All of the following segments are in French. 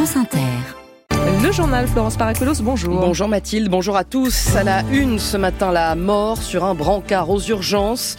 France Inter. Le journal Florence Paracolos, bonjour. Bonjour Mathilde, bonjour à tous. À la une ce matin, la mort sur un brancard aux urgences.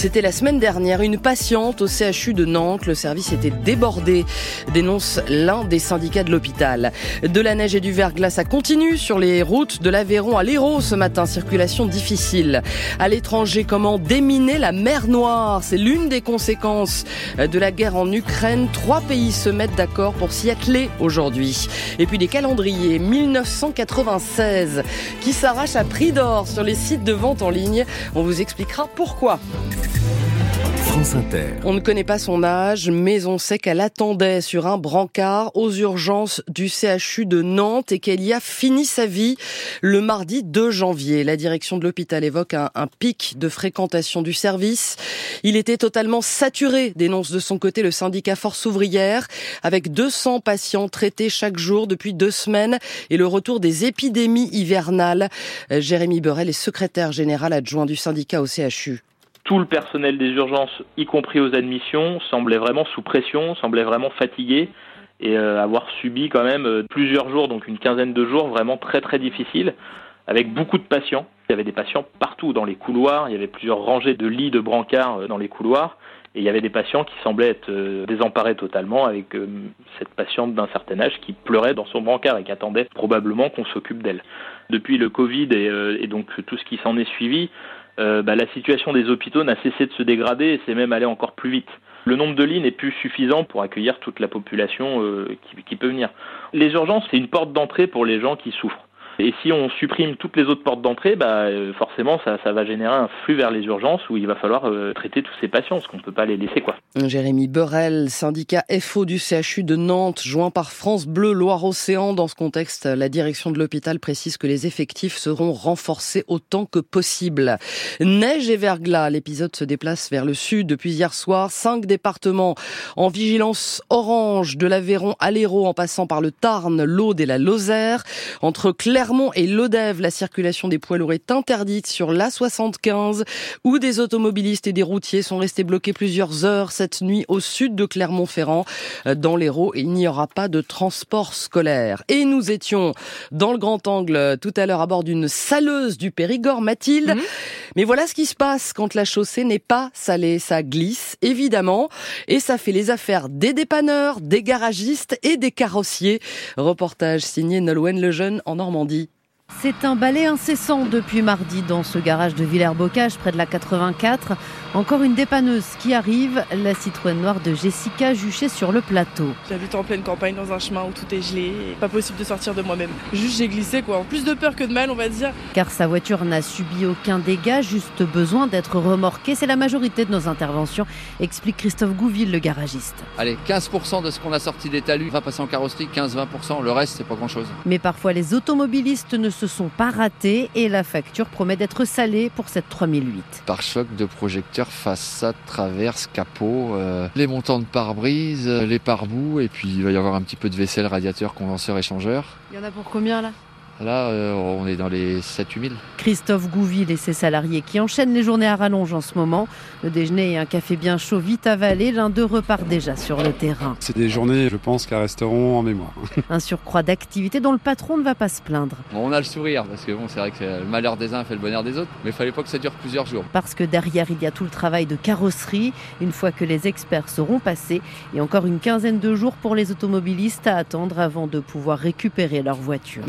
C'était la semaine dernière, une patiente au CHU de Nantes. Le service était débordé, dénonce l'un des syndicats de l'hôpital. De la neige et du verglas, ça continue sur les routes de l'Aveyron à l'Hérault ce matin. Circulation difficile. À l'étranger, comment déminer la mer Noire? C'est l'une des conséquences de la guerre en Ukraine. Trois pays se mettent d'accord pour s'y atteler aujourd'hui. Et puis des calendriers 1996 qui s'arrachent à prix d'or sur les sites de vente en ligne. On vous expliquera pourquoi. On ne connaît pas son âge, mais on sait qu'elle attendait sur un brancard aux urgences du CHU de Nantes et qu'elle y a fini sa vie le mardi 2 janvier. La direction de l'hôpital évoque un, pic de fréquentation du service. Il était totalement saturé, dénonce de son côté le syndicat Force ouvrière, avec 200 patients traités chaque jour depuis deux semaines et le retour des épidémies hivernales. Jérémy Burel est secrétaire général adjoint du syndicat au CHU tout le personnel des urgences, y compris aux admissions, semblait vraiment sous pression, semblait vraiment fatigué et euh, avoir subi quand même euh, plusieurs jours, donc une quinzaine de jours vraiment très très difficiles, avec beaucoup de patients. Il y avait des patients partout dans les couloirs, il y avait plusieurs rangées de lits de brancards euh, dans les couloirs, et il y avait des patients qui semblaient être désemparés totalement avec cette patiente d'un certain âge qui pleurait dans son brancard et qui attendait probablement qu'on s'occupe d'elle. Depuis le Covid et, et donc tout ce qui s'en est suivi, euh, bah, la situation des hôpitaux n'a cessé de se dégrader et c'est même allé encore plus vite. Le nombre de lits n'est plus suffisant pour accueillir toute la population euh, qui, qui peut venir. Les urgences, c'est une porte d'entrée pour les gens qui souffrent. Et si on supprime toutes les autres portes d'entrée, bah, euh, forcément, ça, ça, va générer un flux vers les urgences où il va falloir euh, traiter tous ces patients, parce qu'on ne peut pas les laisser. quoi. Jérémy Borel, syndicat FO du CHU de Nantes, joint par France Bleu Loire-Océan. Dans ce contexte, la direction de l'hôpital précise que les effectifs seront renforcés autant que possible. Neige et verglas, l'épisode se déplace vers le sud depuis hier soir. Cinq départements en vigilance orange de l'Aveyron à l'Hérault en passant par le Tarn, l'Aude et la Lozère. Entre Claire Clermont et Lodève, la circulation des poids lourds est interdite sur l'A75 où des automobilistes et des routiers sont restés bloqués plusieurs heures cette nuit au sud de Clermont-Ferrand. Dans l'Hérault, il n'y aura pas de transport scolaire. Et nous étions dans le grand angle tout à l'heure à bord d'une saleuse du Périgord, Mathilde. Mhm. Mais voilà ce qui se passe quand la chaussée n'est pas salée. Ça glisse, évidemment, et ça fait les affaires des dépanneurs, des garagistes et des carrossiers. Reportage signé Nolwenn Lejeune en Normandie. C'est un balai incessant depuis mardi dans ce garage de Villers-Bocage près de la 84. Encore une dépanneuse qui arrive, la Citroën noire de Jessica juchée sur le plateau. J'habite en pleine campagne dans un chemin où tout est gelé, pas possible de sortir de moi-même. Juste j'ai glissé quoi, plus de peur que de mal on va dire. Car sa voiture n'a subi aucun dégât, juste besoin d'être remorquée. C'est la majorité de nos interventions, explique Christophe Gouville, le garagiste. Allez, 15% de ce qu'on a sorti des talus va passer en carrosserie, 15-20%, le reste c'est pas grand-chose. Mais parfois les automobilistes ne se sont pas ratés et la facture promet d'être salée pour cette 3008. Par choc de façade, traverse, capot, euh, les montants de pare-brise, euh, les pare-boues, et puis il va y avoir un petit peu de vaisselle, radiateur, condenseur, échangeur. Il y en a pour combien là? Là, euh, on est dans les 7-8 000. Christophe Gouville et ses salariés qui enchaînent les journées à rallonge en ce moment. Le déjeuner et un café bien chaud vite avalé, l'un d'eux repart déjà sur le terrain. C'est des journées, je pense, qui resteront en mémoire. un surcroît d'activité dont le patron ne va pas se plaindre. on a le sourire parce que bon, c'est vrai que le malheur des uns fait le bonheur des autres, mais il fallait pas que ça dure plusieurs jours. Parce que derrière, il y a tout le travail de carrosserie, une fois que les experts seront passés, et encore une quinzaine de jours pour les automobilistes à attendre avant de pouvoir récupérer leur voiture.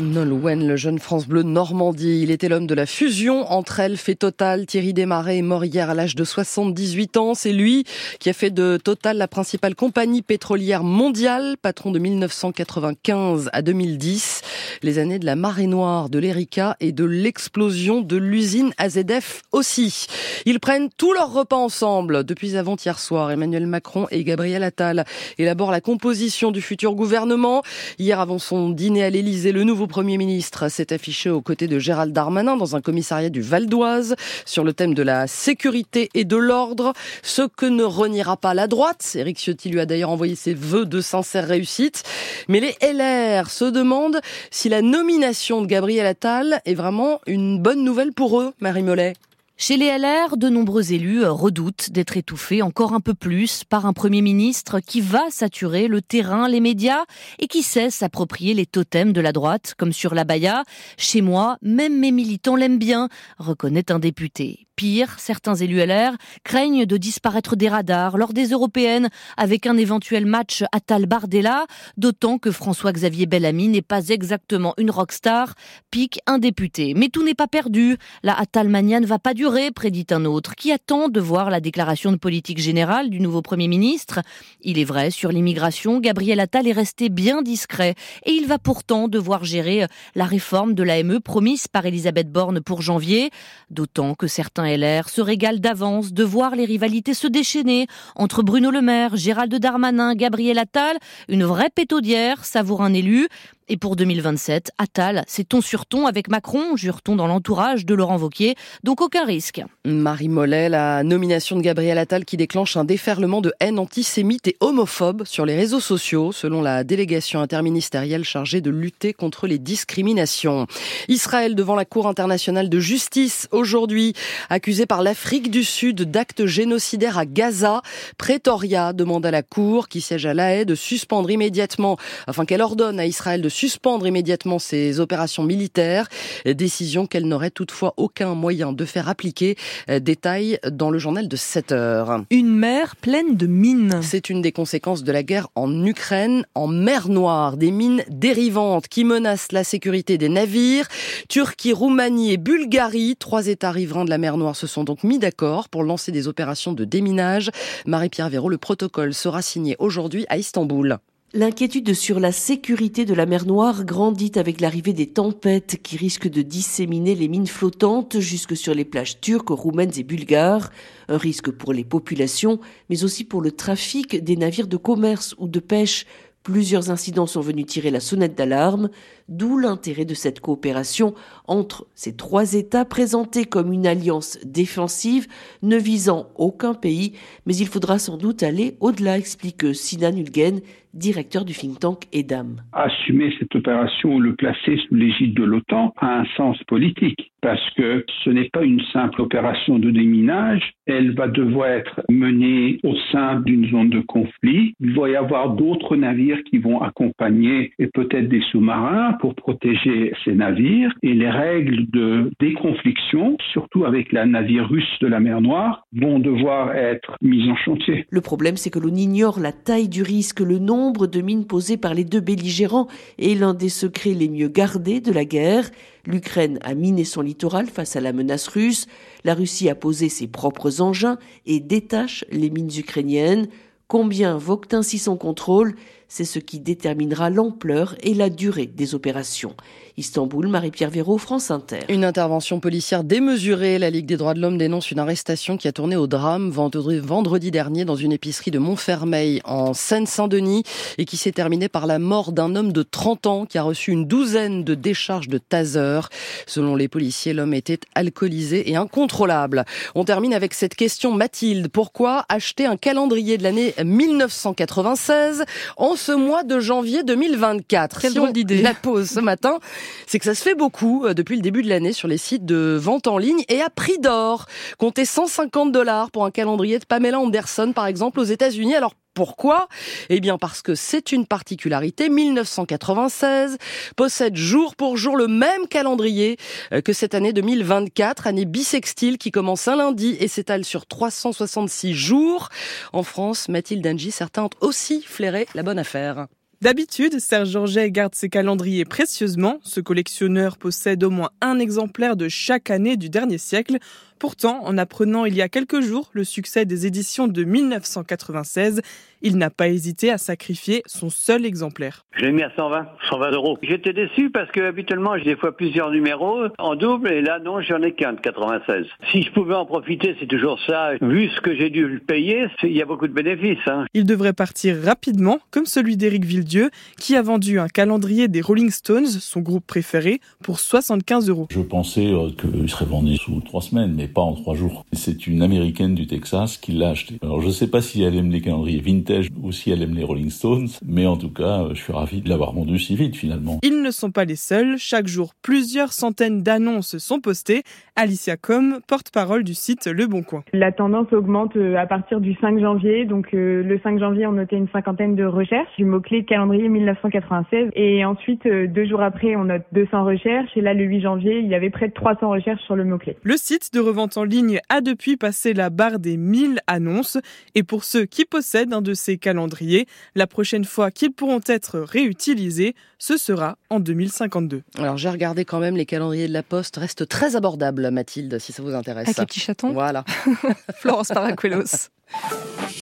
Le jeune France Bleu Normandie. Il était l'homme de la fusion entre elles, fait Total. Thierry Desmarais est mort hier à l'âge de 78 ans. C'est lui qui a fait de Total la principale compagnie pétrolière mondiale, patron de 1995 à 2010. Les années de la marée noire, de l'Erika et de l'explosion de l'usine AZF aussi. Ils prennent tous leurs repas ensemble depuis avant-hier soir. Emmanuel Macron et Gabriel Attal élaborent la composition du futur gouvernement. Hier, avant son dîner à l'Elysée, le nouveau Premier ministre s'est affiché aux côtés de Gérald Darmanin dans un commissariat du Val d'Oise sur le thème de la sécurité et de l'ordre, ce que ne reniera pas la droite. Éric Ciotti lui a d'ailleurs envoyé ses vœux de sincère réussite. Mais les LR se demandent la nomination de Gabriel Attal est vraiment une bonne nouvelle pour eux, Marie Mollet. Chez les LR, de nombreux élus redoutent d'être étouffés encore un peu plus par un Premier ministre qui va saturer le terrain, les médias et qui sait s'approprier les totems de la droite, comme sur la Baïa. Chez moi, même mes militants l'aiment bien, reconnaît un député. Pire, certains élus LR craignent de disparaître des radars lors des européennes avec un éventuel match Attal-Bardella, d'autant que François-Xavier Bellamy n'est pas exactement une rockstar, pique un député. Mais tout n'est pas perdu. La Attalmania ne va pas durer, prédit un autre, qui attend de voir la déclaration de politique générale du nouveau Premier ministre. Il est vrai, sur l'immigration, Gabriel Attal est resté bien discret et il va pourtant devoir gérer la réforme de l'AME promise par Elisabeth Borne pour janvier, d'autant que certains LR se régale d'avance de voir les rivalités se déchaîner entre Bruno Le Maire, Gérald Darmanin, Gabriel Attal, une vraie pétaudière, savoure un élu. Et pour 2027, Attal, c'est ton sur ton avec Macron, jure-t-on dans l'entourage de Laurent Vauquier, donc aucun risque. Marie Mollet, la nomination de Gabriel Attal qui déclenche un déferlement de haine antisémite et homophobe sur les réseaux sociaux, selon la délégation interministérielle chargée de lutter contre les discriminations. Israël devant la Cour internationale de justice aujourd'hui, accusé par l'Afrique du Sud d'actes génocidaires à Gaza. Pretoria demande à la Cour, qui siège à La Haye, de suspendre immédiatement, enfin qu'elle ordonne à Israël de suspendre immédiatement ses opérations militaires, décision qu'elle n'aurait toutefois aucun moyen de faire appliquer. Détail dans le journal de 7 heures. Une mer pleine de mines. C'est une des conséquences de la guerre en Ukraine, en mer Noire, des mines dérivantes qui menacent la sécurité des navires. Turquie, Roumanie et Bulgarie, trois États riverains de la mer Noire se sont donc mis d'accord pour lancer des opérations de déminage. Marie-Pierre Véraud, le protocole sera signé aujourd'hui à Istanbul. L'inquiétude sur la sécurité de la mer Noire grandit avec l'arrivée des tempêtes qui risquent de disséminer les mines flottantes jusque sur les plages turques, roumaines et bulgares. Un risque pour les populations, mais aussi pour le trafic des navires de commerce ou de pêche. Plusieurs incidents sont venus tirer la sonnette d'alarme, d'où l'intérêt de cette coopération entre ces trois États présentés comme une alliance défensive ne visant aucun pays, mais il faudra sans doute aller au-delà, explique Sinan Ulgen, directeur du think tank EDAM. Assumer cette opération ou le placer sous l'égide de l'OTAN a un sens politique parce que ce n'est pas une simple opération de déminage, elle va devoir être menée au sein d'une zone de conflit. Il va y avoir d'autres navires qui vont accompagner et peut-être des sous-marins pour protéger ces navires et les règles de déconfliction, surtout avec la navire russe de la mer Noire, vont devoir être mises en chantier. Le problème, c'est que l'on ignore la taille du risque, le nombre de mines posées par les deux belligérants est l'un des secrets les mieux gardés de la guerre. L'Ukraine a miné son littoral face à la menace russe, la Russie a posé ses propres engins et détache les mines ukrainiennes. Combien vogue ainsi son contrôle? C'est ce qui déterminera l'ampleur et la durée des opérations. Istanbul, Marie-Pierre Véraud, France Inter. Une intervention policière démesurée. La Ligue des droits de l'homme dénonce une arrestation qui a tourné au drame vendredi dernier dans une épicerie de Montfermeil en Seine-Saint-Denis et qui s'est terminée par la mort d'un homme de 30 ans qui a reçu une douzaine de décharges de taser. Selon les policiers, l'homme était alcoolisé et incontrôlable. On termine avec cette question Mathilde. Pourquoi acheter un calendrier de l'année 1996 en ce mois de janvier 2024 Quelle drôle d'idée. La pose ce matin c'est que ça se fait beaucoup euh, depuis le début de l'année sur les sites de vente en ligne et à prix d'or. Comptez 150 dollars pour un calendrier de Pamela Anderson, par exemple, aux États-Unis. Alors pourquoi? Eh bien parce que c'est une particularité. 1996 possède jour pour jour le même calendrier euh, que cette année 2024, année bisextile qui commence un lundi et s'étale sur 366 jours. En France, Mathilde Angie, certains ont aussi flairé la bonne affaire. D'habitude, Serge Georget garde ses calendriers précieusement. Ce collectionneur possède au moins un exemplaire de chaque année du dernier siècle. Pourtant, en apprenant il y a quelques jours le succès des éditions de 1996, il n'a pas hésité à sacrifier son seul exemplaire. Je l'ai mis à 120, 120 euros. J'étais déçu parce que habituellement j'ai des fois plusieurs numéros en double et là non, j'en ai qu'un de 96. Si je pouvais en profiter, c'est toujours ça. Vu ce que j'ai dû le payer, il y a beaucoup de bénéfices. Hein. Il devrait partir rapidement, comme celui d'Éric Villedieu, qui a vendu un calendrier des Rolling Stones, son groupe préféré, pour 75 euros. Je pensais qu'il serait vendu sous trois semaines, mais pas en trois jours. C'est une américaine du Texas qui l'a acheté. Alors je sais pas si elle aime les calendriers vintage ou si elle aime les Rolling Stones, mais en tout cas, je suis ravi de l'avoir vendu si vite finalement. Ils ne sont pas les seuls. Chaque jour, plusieurs centaines d'annonces sont postées. Alicia Com, porte-parole du site Le Bon Coin. La tendance augmente euh, à partir du 5 janvier. Donc euh, le 5 janvier, on notait une cinquantaine de recherches du mot-clé calendrier 1996. Et ensuite, euh, deux jours après, on note 200 recherches. Et là, le 8 janvier, il y avait près de 300 recherches sur le mot-clé. Le site de revente en ligne a depuis passé la barre des 1000 annonces. Et pour ceux qui possèdent un de ces calendriers, la prochaine fois qu'ils pourront être réutilisés, ce sera en 2052. Alors j'ai regardé quand même les calendriers de la Poste restent très abordables, Mathilde, si ça vous intéresse. Avec les petits chatons Voilà. Florence Paracuelos.